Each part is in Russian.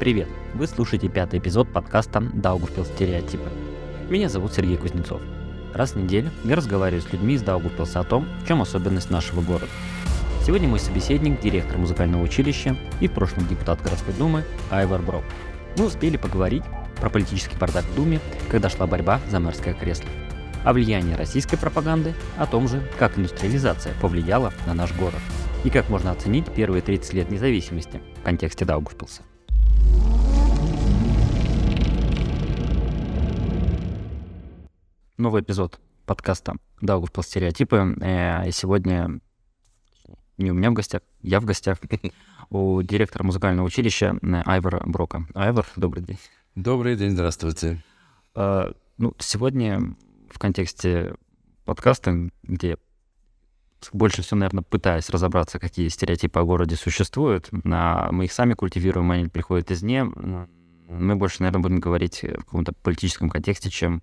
Привет! Вы слушаете пятый эпизод подкаста «Даугавпилс стереотипы». Меня зовут Сергей Кузнецов. Раз в неделю я разговариваю с людьми из Даугавпилса о том, в чем особенность нашего города. Сегодня мой собеседник – директор музыкального училища и в прошлом депутат городской думы Айвар Брок. Мы успели поговорить про политический бардак в Думе, когда шла борьба за мэрское кресло. О влиянии российской пропаганды, о том же, как индустриализация повлияла на наш город – и как можно оценить первые 30 лет независимости в контексте Даугавпилса. Новый эпизод подкаста Даугавпилс стереотипы. Э, и сегодня не у меня в гостях, я в гостях у директора музыкального училища э, Айвара Брока. Айвар, добрый день. Добрый день, здравствуйте. Э, ну, сегодня в контексте подкаста, где больше всего, наверное, пытаясь разобраться, какие стереотипы о городе существуют. А мы их сами культивируем, они приходят извне. Мы больше, наверное, будем говорить в каком-то политическом контексте, чем,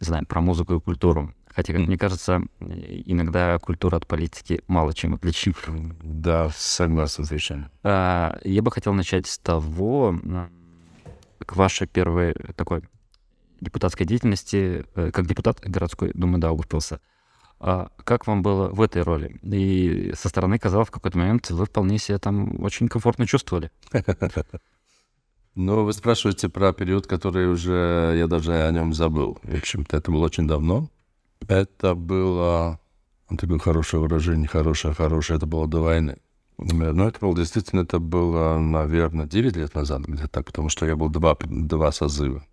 не знаю, про музыку и культуру. Хотя, как мне кажется, иногда культура от политики мало чем отличима. Да, согласен совершенно. А, я бы хотел начать с того, к вашей первой такой депутатской деятельности, э, как депутат городской думы Даугавпилса. А как вам было в этой роли? И со стороны казалось, в какой-то момент вы вполне себя там очень комфортно чувствовали. Ну, вы спрашиваете про период, который уже я даже о нем забыл. В общем-то, это было очень давно. Это было... Такое хорошее выражение, хорошее, хорошее. Это было до войны. Но это было действительно, это было, наверное, 9 лет назад, где-то так, потому что я был два, два созыва.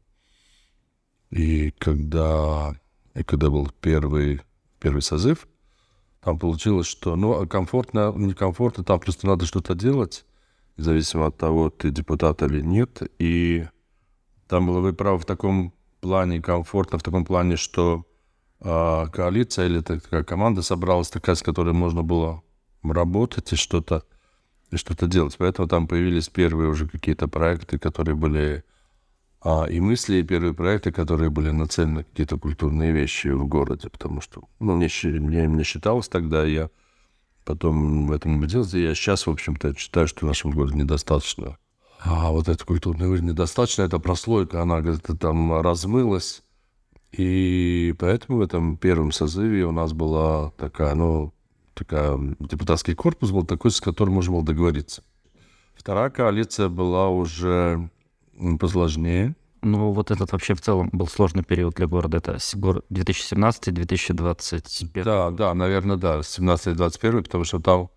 И когда, и когда был первый первый созыв, там получилось, что, ну, а комфортно, некомфортно, там просто надо что-то делать, независимо от того, ты депутат или нет. И там было, вы правы, в таком плане комфортно, в таком плане, что э, коалиция или такая команда собралась такая, с которой можно было работать и что-то и что-то делать. Поэтому там появились первые уже какие-то проекты, которые были а, и мысли, и первые проекты, которые были нацелены на какие-то культурные вещи в городе, потому что, ну, мне, мне, мне считалось тогда, я потом в этом убедился, я сейчас, в общем-то, считаю, что в нашем городе недостаточно. А вот эта культурная жизнь недостаточно, эта прослойка, она где-то там размылась, и поэтому в этом первом созыве у нас была такая, ну, такая, депутатский корпус был такой, с которым можно было договориться. Вторая коалиция была уже посложнее. Ну, вот этот вообще в целом был сложный период для города. Это 2017-2021. Да, да, наверное, да, 17-21, потому что там,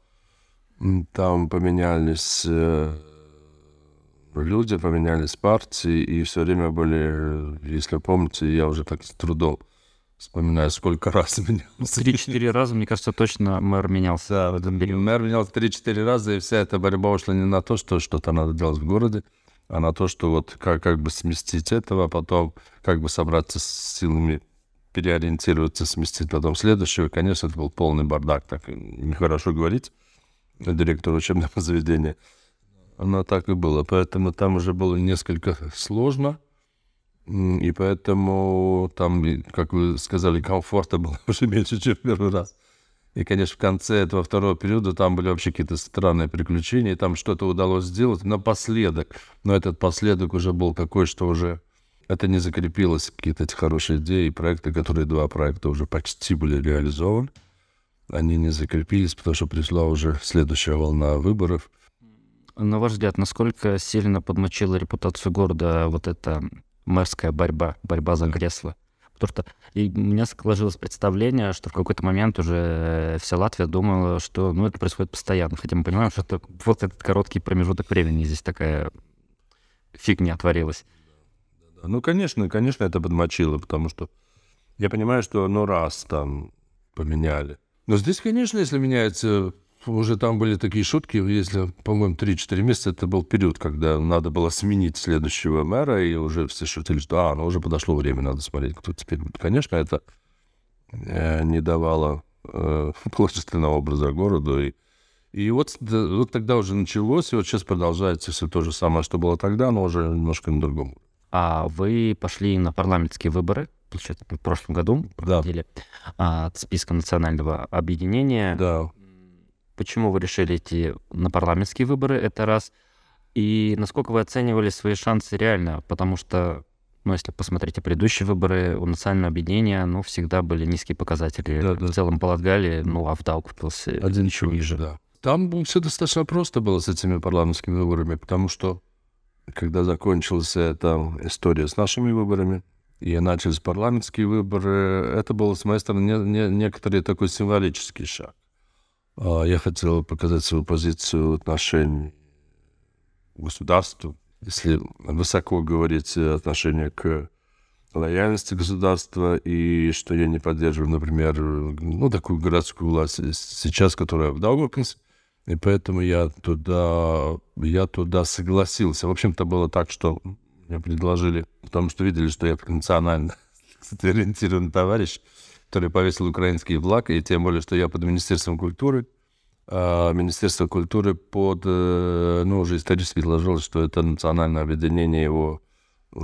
там поменялись э, люди, поменялись партии, и все время были, если помните, я уже так с трудом вспоминаю, сколько раз менялся. Три-четыре раза, мне кажется, точно мэр менялся. Да, в этом мэр менялся три-четыре раза, и вся эта борьба ушла не на то, что что-то надо делать в городе, а на то, что вот как, как бы сместить этого, а потом как бы собраться с силами, переориентироваться, сместить потом следующего. Конечно, это был полный бардак, так нехорошо говорить директору учебного заведения. Но так и было. Поэтому там уже было несколько сложно. И поэтому там, как вы сказали, комфорта было уже меньше, чем в первый раз. И, конечно, в конце этого второго периода там были вообще какие-то странные приключения, и там что-то удалось сделать напоследок. Но этот последок уже был такой, что уже это не закрепилось, какие-то эти хорошие идеи и проекты, которые два проекта уже почти были реализованы. Они не закрепились, потому что пришла уже следующая волна выборов. На ваш взгляд, насколько сильно подмочила репутацию города вот эта мэрская борьба, борьба за кресло? Потому что и у меня сложилось представление, что в какой-то момент уже вся Латвия думала, что ну, это происходит постоянно. Хотя мы понимаем, что это, вот этот короткий промежуток времени здесь такая фигня творилась. Ну, конечно, конечно, это подмочило, потому что я понимаю, что ну раз там поменяли. Но здесь, конечно, если меняется уже там были такие шутки, если, по-моему, 3-4 месяца, это был период, когда надо было сменить следующего мэра, и уже все шутили, что, а, ну уже подошло время, надо смотреть, кто теперь будет. Конечно, это э, не давало э, положительного образа городу, и, и вот, да, вот тогда уже началось, и вот сейчас продолжается все то же самое, что было тогда, но уже немножко на другом. А вы пошли на парламентские выборы, получается, в прошлом году, да. а, от списка национального объединения. Да почему вы решили идти на парламентские выборы, это раз. И насколько вы оценивали свои шансы реально? Потому что, ну, если посмотреть предыдущие выборы, у национального объединения, ну, всегда были низкие показатели. Да, да. В целом полагали, ну, а в Даугавпилсе Один еще ниже. Да. Там все достаточно просто было с этими парламентскими выборами, потому что когда закончилась эта история с нашими выборами, и начались парламентские выборы, это был, с моей стороны, не, не, некоторый такой символический шаг. А, я хотел показать свою позицию в отношении государству, если высоко говорить отношение к лояльности государства, и что я не поддерживаю, например, ну, такую городскую власть сейчас, которая в Даугавпилсе, и поэтому я туда, я туда согласился. В общем-то, было так, что мне предложили, потому что видели, что я национально ориентированный товарищ, который повесил украинский флаг, и тем более, что я под Министерством культуры. А Министерство культуры под, э, ну, уже исторически сложилось, что это национальное объединение его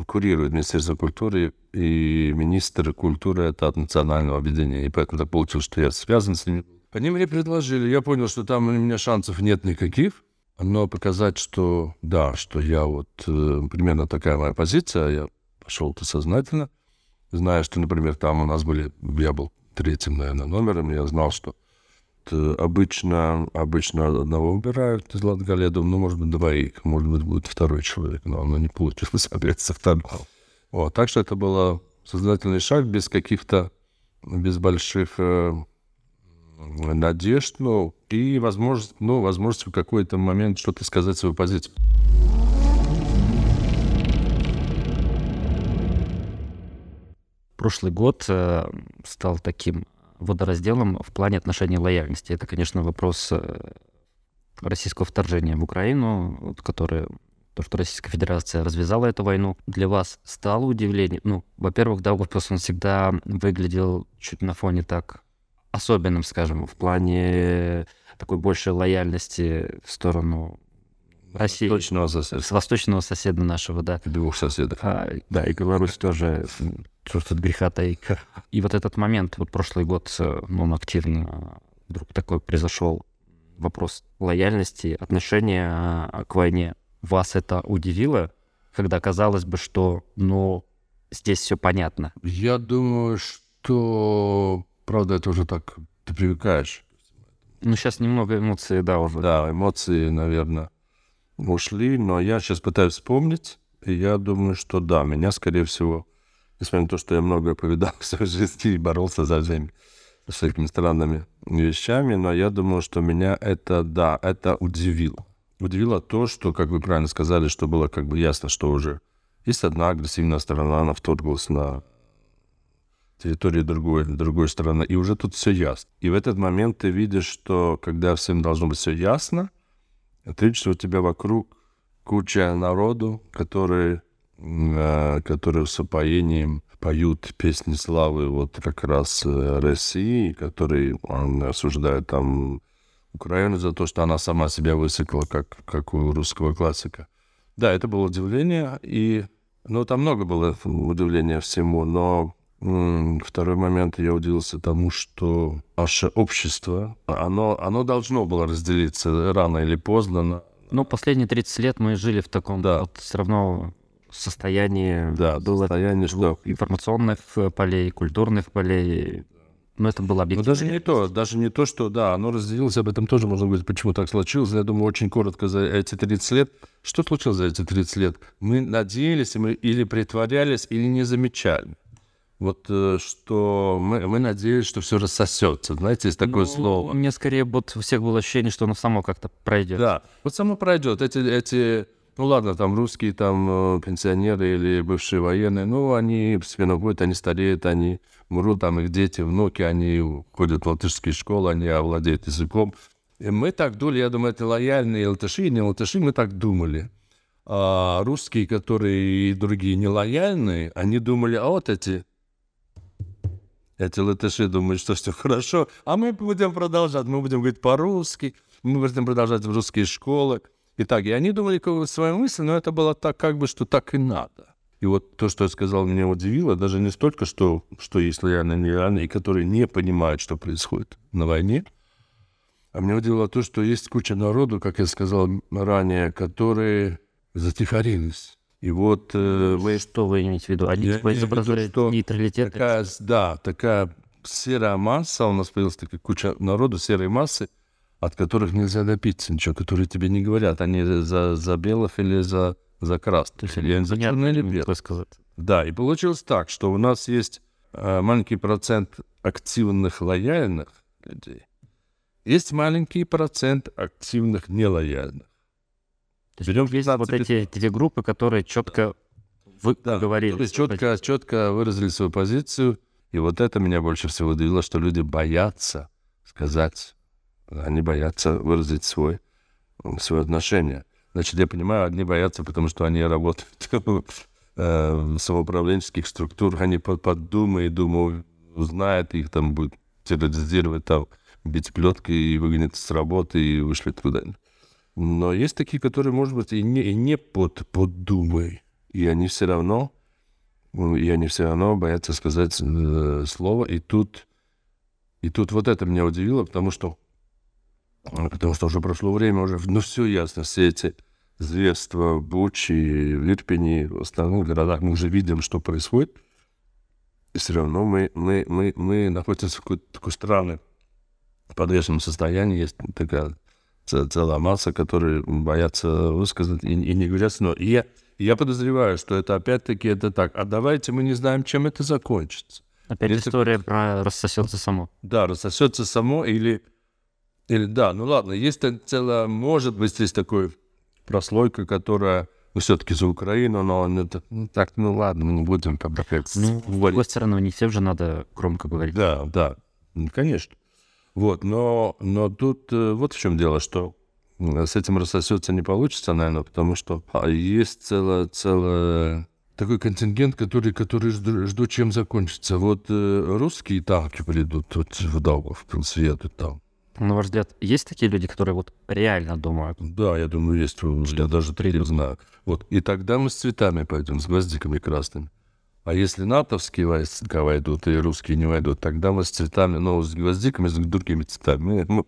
курирует Министерство культуры, и министр культуры это от национального объединения. И поэтому так получилось, что я связан с ними. Они мне предложили, я понял, что там у меня шансов нет никаких, но показать, что да, что я вот э, примерно такая моя позиция, я пошел-то сознательно, зная, что, например, там у нас были, я был третьим, наверное, номером, я знал, что обычно, обычно одного убирают из Латгалии, я думаю, ну, может быть, двоих, может быть, будет второй человек, но оно не получилось, опять второго. Вот, так что это был сознательный шаг без каких-то, без больших э, надежд, ну, и возможность, ну, возможность в какой-то момент что-то сказать свою позицию. Прошлый год э, стал таким водоразделом в плане отношений лояльности. Это, конечно, вопрос э, российского вторжения в Украину, вот, которое то, что Российская Федерация развязала эту войну, для вас стало удивлением? Ну, во-первых, да, вопрос он всегда выглядел чуть на фоне так особенным, скажем, в плане такой большей лояльности в сторону России. Восточного соседа. С восточного соседа нашего, да. Двух соседов. А, да, и Беларусь тоже, что от греха таить. И вот этот момент, вот прошлый год, ну, он активно вдруг такой произошел вопрос лояльности, отношения а, к войне. Вас это удивило, когда казалось бы, что, ну, здесь все понятно? Я думаю, что Правда, это уже так, ты привыкаешь. Ну, сейчас немного эмоций, да, уже. Да, эмоции, наверное, ушли, но я сейчас пытаюсь вспомнить, и я думаю, что да, меня, скорее всего, несмотря на то, что я многое повидал в своей жизни и боролся за всеми всякими странными вещами, но я думаю, что меня это, да, это удивило. Удивило то, что, как вы правильно сказали, что было как бы ясно, что уже есть одна агрессивная сторона, она вторглась на территории другой, другой страны, и уже тут все ясно. И в этот момент ты видишь, что когда всем должно быть все ясно, ты видишь, что у тебя вокруг куча народу, которые, э, которые с упоением поют песни славы вот как раз э, России, которые осуждают там Украину за то, что она сама себя высекла, как, как у русского классика. Да, это было удивление, и ну, там много было удивления всему, но Второй момент, я удивился тому, что наше общество, оно, оно должно было разделиться рано или поздно. На... Ну, последние 30 лет мы жили в таком да. вот все равно состоянии, да, было состояние, что... информационных полей, культурных полей. Но это было объективно. Но даже не то, даже не то, что, да, оно разделилось, об этом тоже можно говорить, почему так случилось. Я думаю, очень коротко за эти 30 лет. Что случилось за эти 30 лет? Мы надеялись, мы или притворялись, или не замечали вот э, что мы, мы надеялись, что все рассосется. Знаете, есть такое ну, слово. Мне скорее вот у всех было ощущение, что оно само как-то пройдет. Да, вот само пройдет. Эти, эти, ну ладно, там русские там э, пенсионеры или бывшие военные, ну они постепенно ходят, они стареют, они мрут, там их дети, внуки, они ходят в латышские школы, они овладеют языком. И мы так думали, я думаю, это лояльные латыши, не латыши, мы так думали. А русские, которые и другие нелояльные, они думали, а вот эти эти латыши думают, что все хорошо, а мы будем продолжать, мы будем говорить по-русски, мы будем продолжать в русские школы. И так, и они думали свою мысль, но это было так, как бы, что так и надо. И вот то, что я сказал, меня удивило, даже не столько, что, что есть лояльные, нереальные, и которые не понимают, что происходит на войне, А меня удивило то, что есть куча народу, как я сказал ранее, которые затихарились. И вот... Э, вы что вы имеете в виду? Они типа изображают что нейтралитет? Такая, да, такая серая масса, у нас появилась такая куча народу, серой массы, от которых нельзя добиться ничего, которые тебе не говорят, они за, за белых или за, за красных, или за черных или белых. Да, и получилось так, что у нас есть э, маленький процент активных лояльных людей, есть маленький процент активных нелояльных. То есть Берем есть вот эти две группы, которые четко вы да, говорили. То есть четко, четко выразили свою позицию, и вот это меня больше всего удивило, что люди боятся сказать, они боятся выразить свой, свое отношение. Значит, я понимаю, одни боятся, потому что они работают э, в самоуправленческих структурах, они под, под Думой, Дума узнает их, там будет терроризировать, там, бить плеткой и выгонят с работы и вышли куда-нибудь. Но есть такие, которые, может быть, и не, и не под, под Думой, и они все равно и они все равно боятся сказать э, слово. И тут, и тут вот это меня удивило, потому что, потому что уже прошло время, уже ну все ясно, все эти зверства Бучи, Ирпени, в остальных городах, мы уже видим, что происходит. И все равно мы, мы, мы, мы находимся в какой-то такой странной подвешенном состоянии. Есть такая целая масса, которые боятся высказать и, и не говорят. Но я, я подозреваю, что это опять-таки это так. А давайте мы не знаем, чем это закончится. Опять Если... история про рассосется само. Да, рассосется само или... Или да, ну ладно, есть целая, может быть, есть такой прослойка, которая ну, все-таки за Украину, но это, ну, так, ну ладно, мы не будем Ну, с другой стороны, не всем же надо громко говорить. Да, да, ну, конечно. Вот, но, но тут э, вот в чем дело, что с этим рассосется не получится, наверное, потому что а, есть целое, целое такой контингент, который, который жду, жду, чем закончится. Вот э, русские танки придут вот в Даугавпилс, едут там. На ваш взгляд, есть такие люди, которые вот реально думают? Да, я думаю, есть. Я даже придут. знаю. Вот. И тогда мы с цветами пойдем, с гвоздиками красными. А если натовские войска войдут и русские не войдут, тогда мы с цветами, ну, с гвоздиками, с другими цветами. Мы,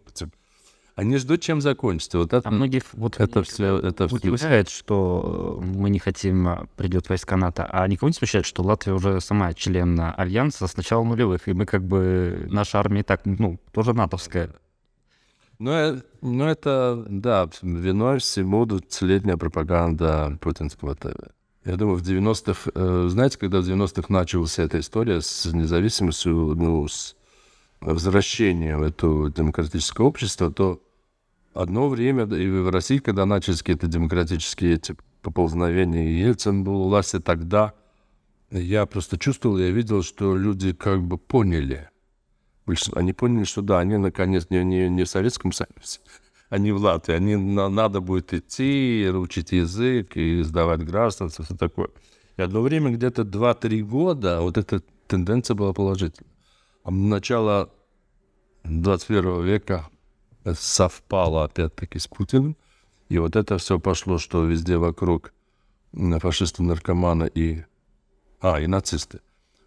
они ждут, чем закончится. Вот это, а многих вот это все, это удивляет, что мы не хотим, а, придет войска НАТО, а никого не смущает, что Латвия уже сама член Альянса с начала нулевых, и мы как бы, наша армия так, ну, тоже натовская. Ну, э, ну это, да, виной всему двадцатилетняя пропаганда путинского ТВ. Я думаю, в 90-х, э, знаете, когда в 90-х началась эта история с независимостью, ну, с возвращением в это демократическое общество, то одно время, и в России, когда начались какие-то демократические эти поползновения, и Ельцин был у власти тогда, я просто чувствовал, я видел, что люди как бы поняли. Они поняли, что да, они наконец не, не, не в Советском Союзе, они в Латвии. Они на, надо будет идти, учить язык и сдавать гражданство, все такое. И одно время, где-то 2-3 года, вот эта тенденция была положительная. А начало 21 века совпало опять-таки с Путиным. И вот это все пошло, что везде вокруг фашисты, наркоманы и... А, и нацисты.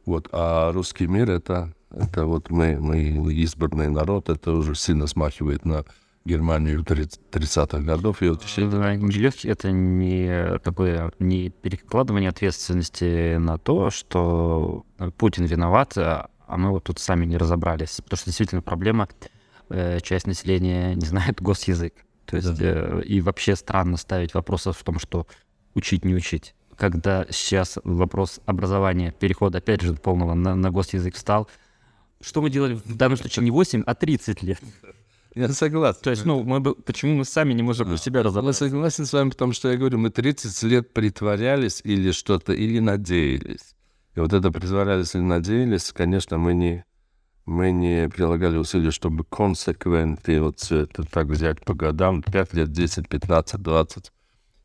Вот. А русский мир это, это вот мы, мы избранный народ, это уже сильно смахивает на Германию 30-х годов. И вот все... Это не такое не перекладывание ответственности на то, что Путин виноват, а мы вот тут сами не разобрались. Потому что действительно проблема Э, часть населения не знает госязык. То есть да. э, и вообще странно ставить вопрос в том, что учить не учить. Когда сейчас вопрос образования, перехода опять же полного на, на госязык встал, что мы делали в данном случае не 8, а 30 лет? Я согласен. То есть, ну, мы, почему мы сами не можем а, себя разобраться? Я согласен с вами, потому что я говорю, мы 30 лет притворялись или что-то, или надеялись. И вот это притворялись или надеялись, конечно, мы не, мы не прилагали усилия, чтобы консеквентно вот все это так взять по годам, 5 лет, 10, 15, 20,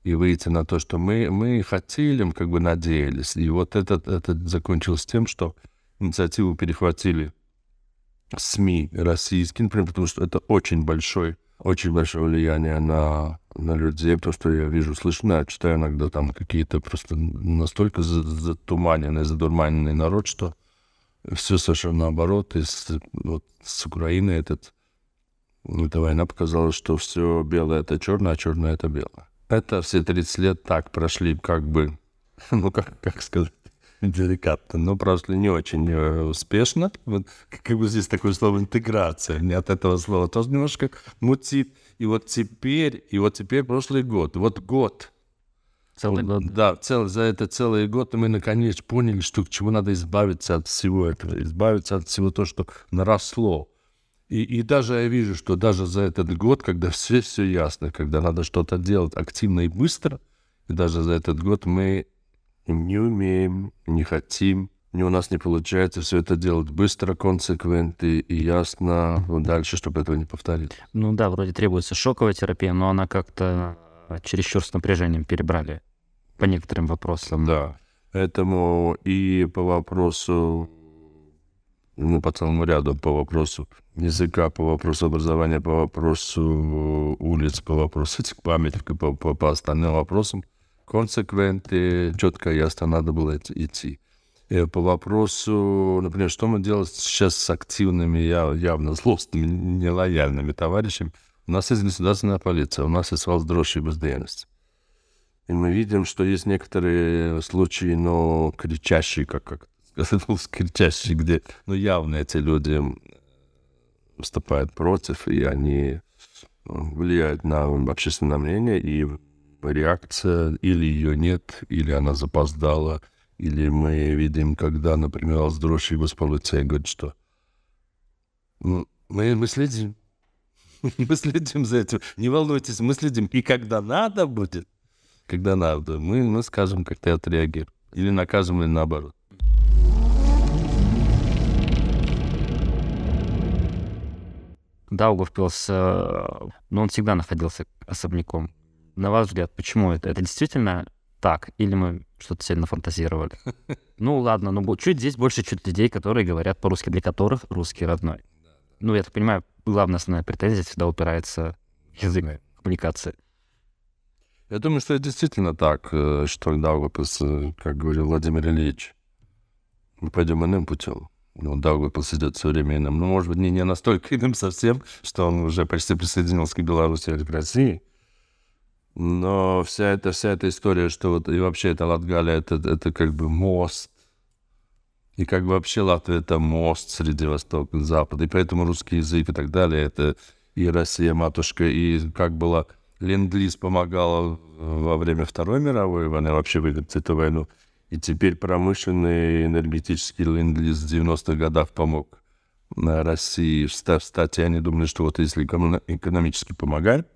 и выйти на то, что мы, мы хотели, как бы надеялись. И вот это, это закончилось тем, что инициативу перехватили СМИ российские, например, потому что это очень большой, очень большое влияние на, на людей, потому что я вижу, слышу, я читаю иногда там какие-то просто настолько затуманенный, задурманенный народ, что все совершенно наоборот. И с, вот, с Украины этот Эта война показала, что все белое это черное, а черное это белое. Это все 30 лет так прошли, как бы, ну как, как сказать, деликатно, но прошли не очень э, успешно. Вот, как бы здесь такое слово интеграция, не от этого слова тоже немножко мутит. И вот теперь, и вот теперь прошлый год, вот год. Целый год. Да, цел, за это целый год мы наконец поняли, что к чему надо избавиться от всего этого, избавиться от всего то, что наросло. И, и даже я вижу, что даже за этот год, когда все все ясно, когда надо что-то делать активно и быстро, и даже за этот год мы не умеем, не хотим, не у нас не получается все это делать быстро, консеквентно и ясно дальше, чтобы этого не повторить. Ну да, вроде требуется шоковая терапия, но она как-то чересчур с напряжением перебрали по некоторым вопросам. Да, поэтому и по вопросу, ну, по целому ряду, по вопросу языка, по вопросу образования, по вопросу улиц, по вопросу этих памятников, по, по, по остальным вопросам, консеквенты, четко и ясно надо было идти. И по вопросу, например, что мы делаем сейчас с активными, явно злостными, нелояльными товарищами, у нас есть государственная полиция, у нас есть Валсдрожь и бездеятельность. И мы видим, что есть некоторые случаи, но кричащие, как, как кричащие, где ну, явно эти люди выступают против, и они влияют на общественное мнение, и реакция или ее нет, или она запоздала, или мы видим, когда, например, Алсдрожь полиция говорит, что ну, мы, мы следим, мы следим за этим, не волнуйтесь, мы следим, и когда надо будет, когда надо, мы, мы скажем, как ты отреагируешь, или накажем, или наоборот. Даугавпилс, ну, он всегда находился особняком на ваш взгляд, почему это? Это действительно так? Или мы что-то сильно фантазировали? Ну ладно, ну чуть здесь больше чуть людей, которые говорят по-русски, для которых русский родной. Ну, я так понимаю, главная основная претензия всегда упирается в язык коммуникации. Я думаю, что это действительно так, э, что Даугавпилс, э, как говорил Владимир Ильич, мы пойдем иным путем. Ну, Даугавпилс идет все время иным. Ну, может быть, не, не настолько иным совсем, что он уже почти присоединился к Беларуси или к России. Но вся эта, вся эта история, что вот и вообще это Латгалия, это, это как бы мост. И как бы вообще Латвия это мост среди Востока и Запада. И поэтому русский язык и так далее, это и Россия матушка, и как было Ленд-Лиз помогала во время Второй мировой войны, вообще выиграть эту войну. И теперь промышленный энергетический Ленд-Лиз в 90-х годах помог России встать. И они думали, что вот если экономически помогать,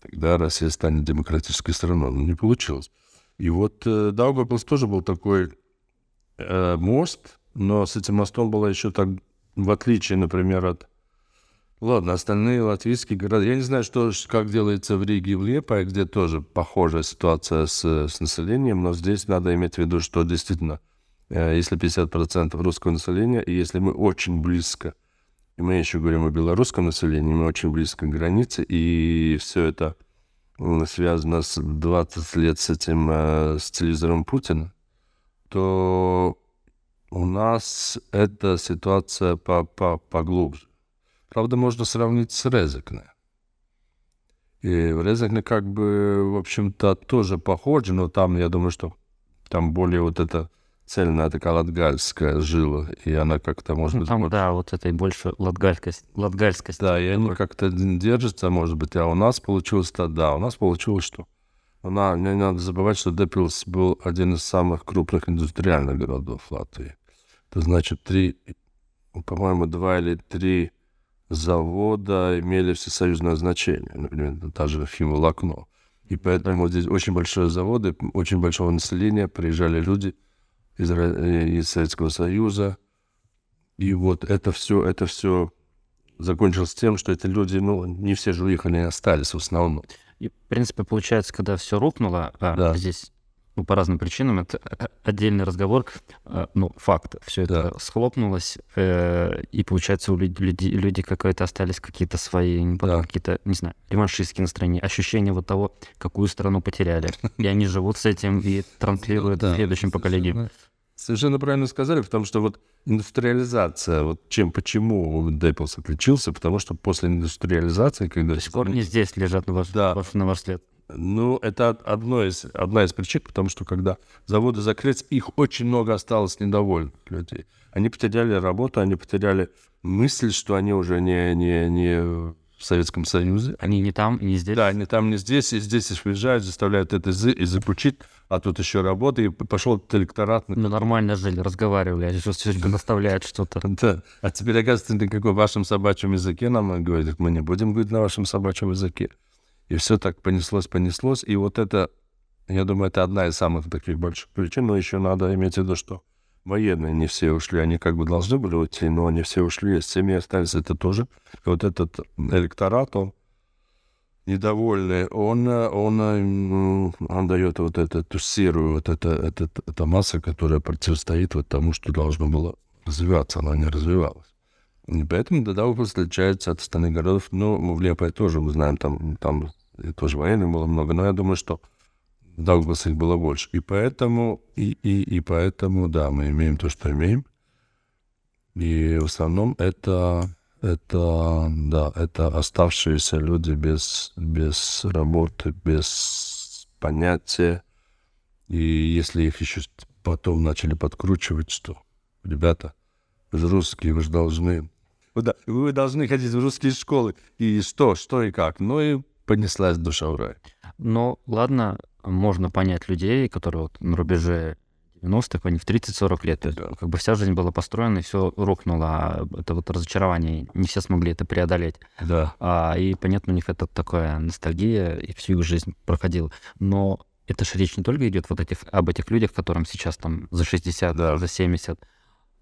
тогда Россия станет демократической страной. Но не получилось. И вот э, Даугавпилс тоже был такой э, мост, но с этим мостом было еще так, в отличие, например, от... Ладно, остальные латвийские города. Я не знаю, что, как делается в Риге и в Лепае, где тоже похожая ситуация с, с населением, но здесь надо иметь в виду, что действительно, э, если 50% русского населения, и если мы очень близко и мы еще говорим о белорусском населении, мы очень близко к границе, и все это связано с 20 лет с этим, э, с телевизором Путина, то у нас эта ситуация по -по поглубже. Правда, можно сравнить с Резекне. И Резекне как бы, в общем-то, тоже похоже, но там, я думаю, что там более вот это цельная такая латгальская жила, и она как-то, может ну, быть... Там, больше... да, вот этой больше латгальскость. латгальскость да, и они как-то держатся, может быть, а у нас получилось-то, да, у нас получилось что? Она, не надо забывать, что Депилс был один из самых крупных индустриальных городов Латвии. Это значит, три, по-моему, два или три завода имели всесоюзное значение. Например, та же химволокно. И поэтому здесь очень большие заводы, очень большого населения, приезжали люди – из, из Советского Союза. И вот это все, это все закончилось тем, что эти люди, ну, не все же уехали, остались в основном. И, в принципе, получается, когда все рухнуло, а да. здесь ну, по разным причинам, это отдельный разговор, а, ну, факт, все это да. схлопнулось, э, и, получается, у людей, люди какие-то остались какие-то свои, да. какие-то, не знаю, реваншистские настроения, ощущение вот того, какую страну потеряли. И они живут с этим и транслируют следующим поколениям. Совершенно правильно сказали, потому что вот индустриализация, вот чем, почему Дэпплс отличился, потому что после индустриализации, когда... Сих пор не здесь лежат на ваш, да. ваш, на ваш след. Ну, это одно из, одна из причин, потому что когда заводы закрылись, их очень много осталось недовольных людей. Они потеряли работу, они потеряли мысль, что они уже не, не, не в Советском Союзе. Они не там, не здесь? Да, они там, не здесь, и здесь их уезжают, заставляют это и заключить, а тут еще работа, и пошел этот электорат. Ну, нормально жили, разговаривали, а сейчас все наставляют что-то. Да. А теперь, оказывается, на каком вашем собачьем языке нам говорят, мы не будем говорить на вашем собачьем языке. И все так понеслось, понеслось. И вот это, я думаю, это одна из самых таких больших причин. Но еще надо иметь в виду, что военные не все ушли. Они как бы должны были уйти, но они все ушли, семьи остались. Это тоже. И вот этот электорат, он недовольный, он, он, он дает вот эту, эту серую, вот это, это, эта масса, которая противостоит вот тому, что должно было развиваться, она не развивалась. И поэтому Даугавпилс отличается от остальных городов. Ну, в Лепое тоже, мы знаем, там, там тоже военных было много, но я думаю, что в Даугавпилсе их было больше. И поэтому, и, и, и поэтому, да, мы имеем то, что имеем. И в основном это, это, да, это оставшиеся люди без, без работы, без понятия. И если их еще потом начали подкручивать, что, ребята, вы же русские, вы же должны да, вы должны ходить в русские школы. И что, что и как. Ну и понеслась душа в рай. Ну, ладно, можно понять людей, которые вот на рубеже 90-х, они в 30-40 лет. Да. Как бы вся жизнь была построена, и все рухнуло. А это вот разочарование, не все смогли это преодолеть. Да. А, и, понятно, у них это такая ностальгия, и всю их жизнь проходила. Но это же речь не только идет вот этих, об этих людях, которым сейчас там за 60, да. за 70,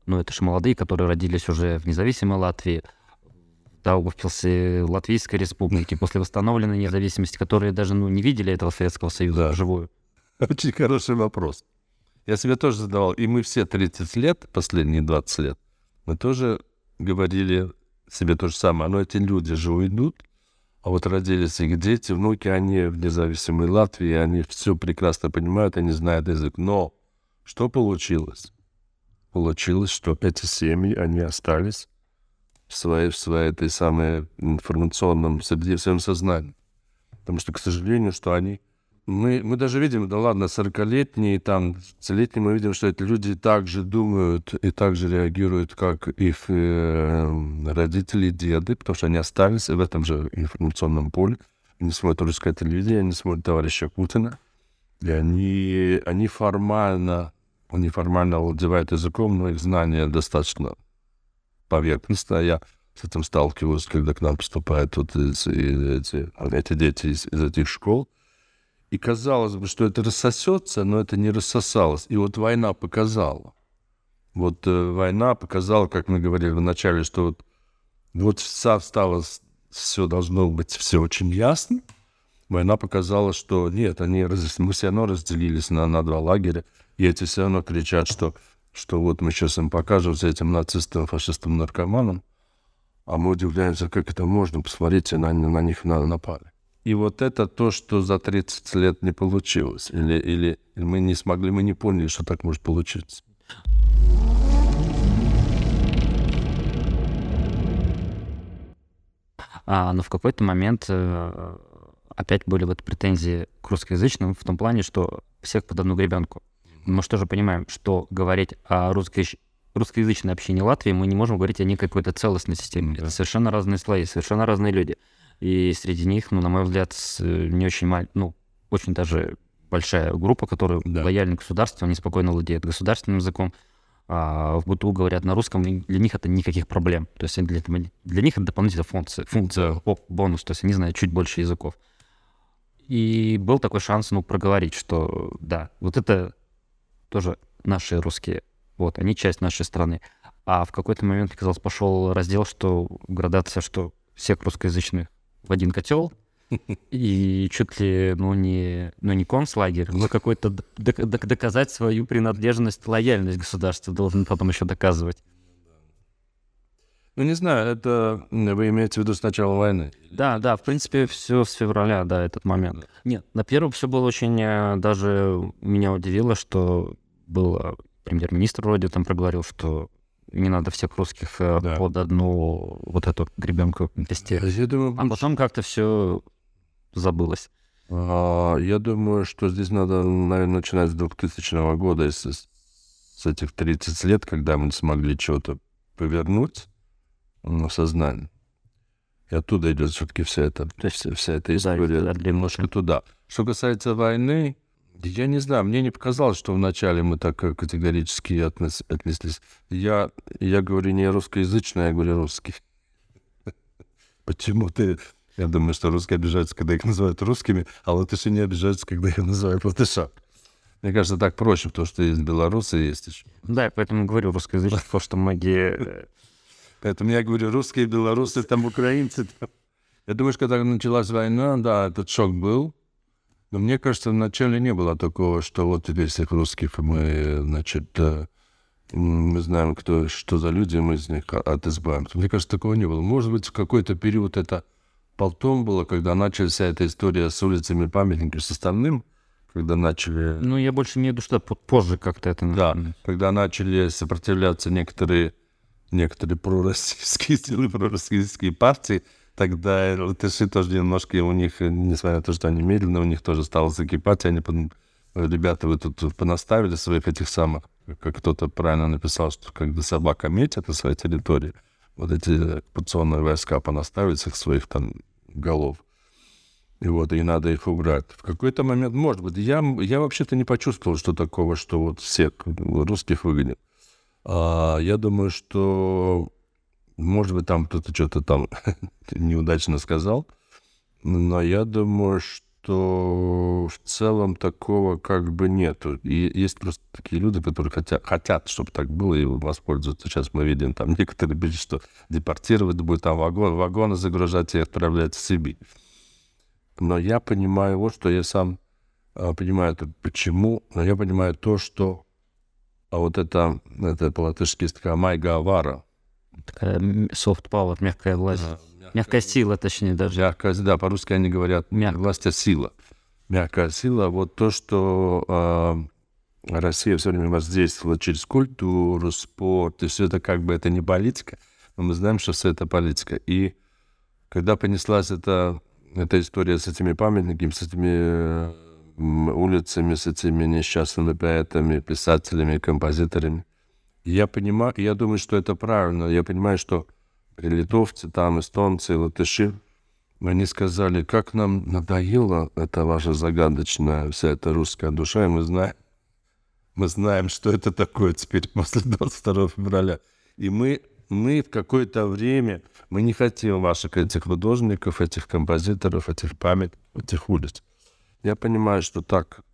ну, это же молодые, которые родились уже в независимой Латвии, Даугавпилсе Латвийской Республики, после восстановленной независимости, которые даже ну, не видели этого Советского Союза да. вживую. Очень хороший вопрос. Я себе тоже задавал. И мы все 30 лет, последние 20 лет, мы тоже говорили себе то же самое. Но эти люди же уйдут, а вот родились их дети, внуки, они в независимой Латвии, они все прекрасно понимают, они знают язык. Но что получилось? получилось, что эти семьи, они остались в своей, в своей этой самой информационном в своем сознании. Потому что, к сожалению, что они... Мы, мы даже видим, да ладно, 40-летние, там, 30-летние, мы видим, что эти люди так же думают и так же реагируют, как их э, родители, деды, потому что они остались в этом же информационном поле. Они смотрят русское телевидение, они смотрят товарища Путина. И они, они формально они формально владевают языком, но их знания достаточно поверхностные. Я с этим сталкиваюсь, когда к нам поступают вот эти, эти, эти дети из, из этих школ. И казалось бы, что это рассосется, но это не рассосалось. И вот война показала. Вот э, война показала, как мы говорили в начале, что вот, вот стало, все должно быть все очень ясно. Война показала, что нет, они раз, мы все равно разделились на, на два лагеря. И эти все равно кричат, что, что вот мы сейчас им покажем с этим нацистам, фашистам, наркоманам, а мы удивляемся, как это можно, посмотрите, на, на них напали. И вот это то, что за 30 лет не получилось. Или, или мы не смогли, мы не поняли, что так может получиться. А, но в какой-то момент э, опять были вот претензии к русскоязычным в том плане, что всех под одну гребенку мы же тоже понимаем, что говорить о русской, русскоязычной общине Латвии мы не можем говорить о ней какой-то целостной системе. Да. Это совершенно разные слои, совершенно разные люди. И среди них, ну, на мой взгляд, не очень, ну, очень даже большая группа, которая да. лояльна государству, они спокойно владеют государственным языком, а в БТУ говорят на русском, для них это никаких проблем. То есть для, для них это дополнительная функция, функция да. бонус, то есть они знают чуть больше языков. И был такой шанс, ну, проговорить, что да, вот это тоже наши русские. Вот, они часть нашей страны. А в какой-то момент, казалось, пошел раздел, что градация, что всех русскоязычных в один котел, и чуть ли, ну, не, ну, не концлагерь, но какой-то доказать свою принадлежность, лояльность государства должен потом еще доказывать. Ну, не знаю, это вы имеете в виду с начала войны? Да, да, в принципе, все с февраля, да, этот момент. Нет, на первом все было очень, э, даже меня удивило, что было премьер-министр вроде там проговорил, что не надо всех русских э, да. под одну вот эту гребенку вести. Я думаю, а потом как-то все забылось. А, я думаю, что здесь надо, наверное, начинать с 2000 года, если с этих 30 лет, когда мы смогли что-то повернуть сознание. И оттуда идет все-таки вся эта, вся, вся эта история. Да, немножко туда. Что касается войны, я не знаю, мне не показалось, что вначале мы так категорически отнес, отнеслись. Я, я говорю не русскоязычный, я говорю русский. Почему ты... Я думаю, что русские обижаются, когда их называют русскими, а латыши не обижаются, когда их называют латыша. Мне кажется, так проще, потому что есть белорусы, есть еще. Да, я поэтому говорю русскоязычный, потому что многие... Поэтому я говорю русские, белорусы, там украинцы. Я думаю, что когда началась война, да, этот шок был. Но мне кажется, вначале не было такого, что вот теперь всех русских мы, значит, э, мы знаем, кто, что за люди, мы из них от избавимся. Мне кажется, такого не было. Может быть, в какой-то период это потом было, когда началась вся эта история с улицами памятниками, с остальным, когда начали... Ну, я больше имею в виду, что позже как-то это... Да, когда начали сопротивляться некоторые, некоторые пророссийские силы, пророссийские партии, тогда латыши тоже немножко у них, несмотря на то, что они медленно, у них тоже стало закипать, они потом, ребята, вы тут понаставили своих этих самых, как кто-то правильно написал, что когда собака метит на своей территории, вот эти оккупационные войска понаставить с их своих там голов. И вот, и надо их убрать. В какой-то момент, может быть, я, я вообще-то не почувствовал, что такого, что вот всех русских выгонят. А, я думаю, что может быть, там кто-то что-то там неудачно сказал, но я думаю, что в целом такого как бы нету. И есть просто такие люди, которые хотят, хотят чтобы так было, и воспользуются. Сейчас мы видим, там некоторые пишут, что депортировать будет, там вагон, вагоны загружать и отправлять в Сибирь. Но я понимаю вот, что я сам а, понимаю, почему, но я понимаю то, что а вот это, это по-латышски есть такая майга авара, такая soft power, мягкая власть. А, мягкая, мягкая сила, точнее, даже. Мягкая, да, по-русски они говорят Мягкая. власть, а сила. Мягкая сила. Вот то, что э, Россия все время воздействовала через культуру, спорт, и все это как бы это не политика, но мы знаем, что все это политика. И когда понеслась эта, эта история с этими памятниками, с этими улицами, с этими несчастными поэтами, писателями, композиторами, я понимаю, я думаю, что это правильно. Я понимаю, что литовцы, там, эстонцы, латыши, они сказали, как нам надоела эта ваша загадочная, вся эта русская душа, и мы знаем, мы знаем, что это такое теперь после 22 февраля. И мы, мы в какое-то время, мы не хотим ваших этих художников, этих композиторов, этих память, этих улиц. Я понимаю, что так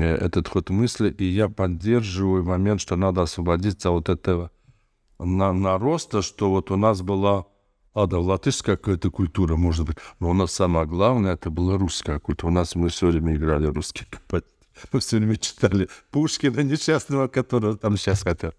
Э, этот ход мысли, и я поддерживаю момент, что надо освободиться от этого на, нароста, что вот у нас была а, да, латышская какая-то культура, может быть, но у нас самое главное, это была русская культура. У нас мы все время играли русский композитор. Мы все время читали Пушкина несчастного, которого там сейчас хотят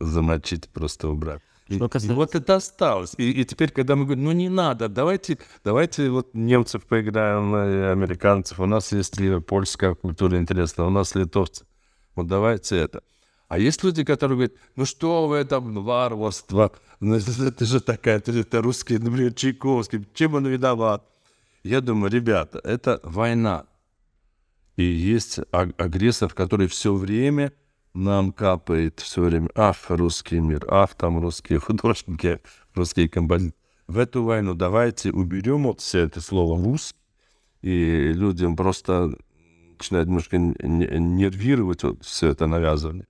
замочить, просто убрать. И, касается... и вот это осталось. И, и теперь, когда мы говорим, ну не надо, давайте, давайте вот немцев поиграем, и американцев, у нас есть польская культура интересная, у нас литовцы. Вот давайте это. А есть люди, которые говорят, ну что вы там, варварство, ну, это же такая, это русский, например, Чайковский, чем он виноват? Я думаю, ребята, это война. И есть агрессор, который все время нам капает все время, ах, русский мир, ах, там русские художники, русские композиторы. В эту войну давайте уберем вот все это слово «русский», и людям просто начинает немножко нервировать вот все это навязывание.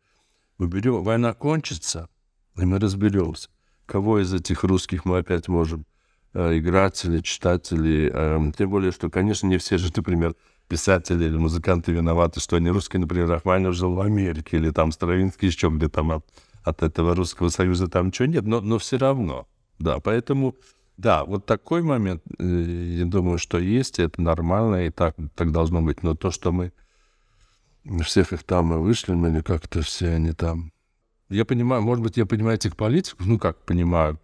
Уберем, война кончится, и мы разберемся, кого из этих русских мы опять можем э, играть или читать, или, э, тем более, что, конечно, не все же, например, писатели или музыканты виноваты, что они русские, например, Рахманинов жил в Америке, или там Стравинский еще где-то от, от этого Русского Союза там ничего нет, но, но все равно, да, поэтому, да, вот такой момент, э, я думаю, что есть, это нормально, и так, так должно быть, но то, что мы всех их там мы вышли, или как-то все они там... Я понимаю, может быть, я понимаю этих политиков, ну как понимаю,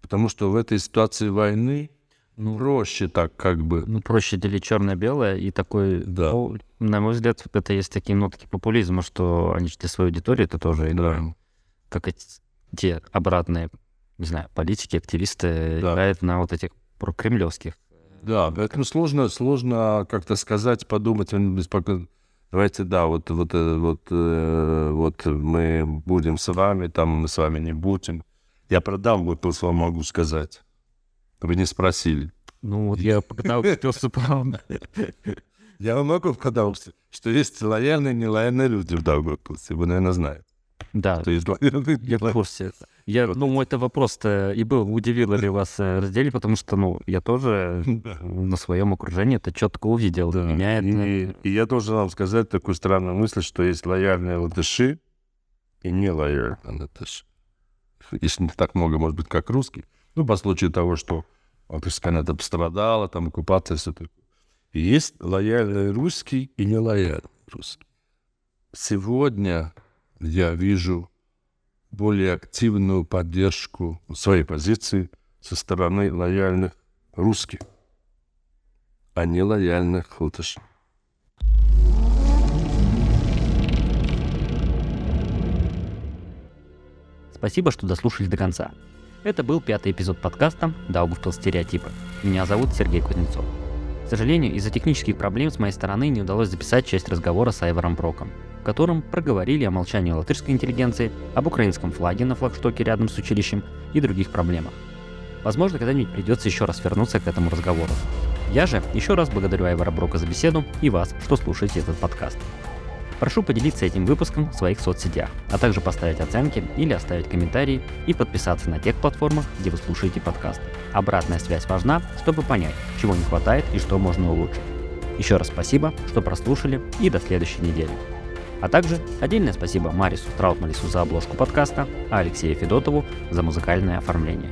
потому что в этой ситуации войны ну, проще так как бы. Ну, проще делить черное-белое и такой... Да. Ну, на мой взгляд, это есть такие нотки популизма, что они же для своей аудитории это тоже играют. Да. Как эти, те обратные, не знаю, политики, активисты Да. играют на вот этих прокремлевских. Да, поэтому сложно, сложно как-то сказать, подумать, он беспоко- Давайте, да, вот, вот, э, вот, э, вот мы будем с вами, там мы с вами не будем. Я продам, то, что могу сказать. Вы не спросили. Ну, вот я Супром. Я вам могу сказать, что есть лояльные и нелояльные люди в Даугавпилсе. Вы, наверное, знаете, Да, что есть лояльные я в курсе. Я, ну, это вопрос-то и был, удивило ли вас э, разделе, потому что, ну, я тоже на своем окружении это четко увидел. Да. Меня это... И, и я должен вам сказать такую странную мысль, что есть лояльные латыши и нелояльные латыши. Если не так много, может быть, как русский. Ну, по случаю того, что латышская это пострадала, там оккупация, все такое. Есть лояльный русский и нелояльный русский. Сегодня я вижу более активную поддержку своей позиции со стороны лояльных русских, а не лояльных латышей. Спасибо, что дослушали до конца. Это был пятый эпизод подкаста «Даугавпилс стереотипы». Меня зовут Сергей Кузнецов. К сожалению, из-за технических проблем с моей стороны не удалось записать часть разговора с Айваром Броком, в котором проговорили о молчании латышской интеллигенции, об украинском флаге на флагштоке рядом с училищем и других проблемах. Возможно, когда-нибудь придется еще раз вернуться к этому разговору. Я же еще раз благодарю Айвара Брока за беседу и вас, что слушаете этот подкаст. Прошу поделиться этим выпуском в своих соцсетях, а также поставить оценки или оставить комментарии и подписаться на тех платформах, где вы слушаете подкаст. Обратная связь важна, чтобы понять, чего не хватает и что можно улучшить. Еще раз спасибо, что прослушали и до следующей недели. А также отдельное спасибо Марису Траутмалису за обложку подкаста, а Алексею Федотову за музыкальное оформление.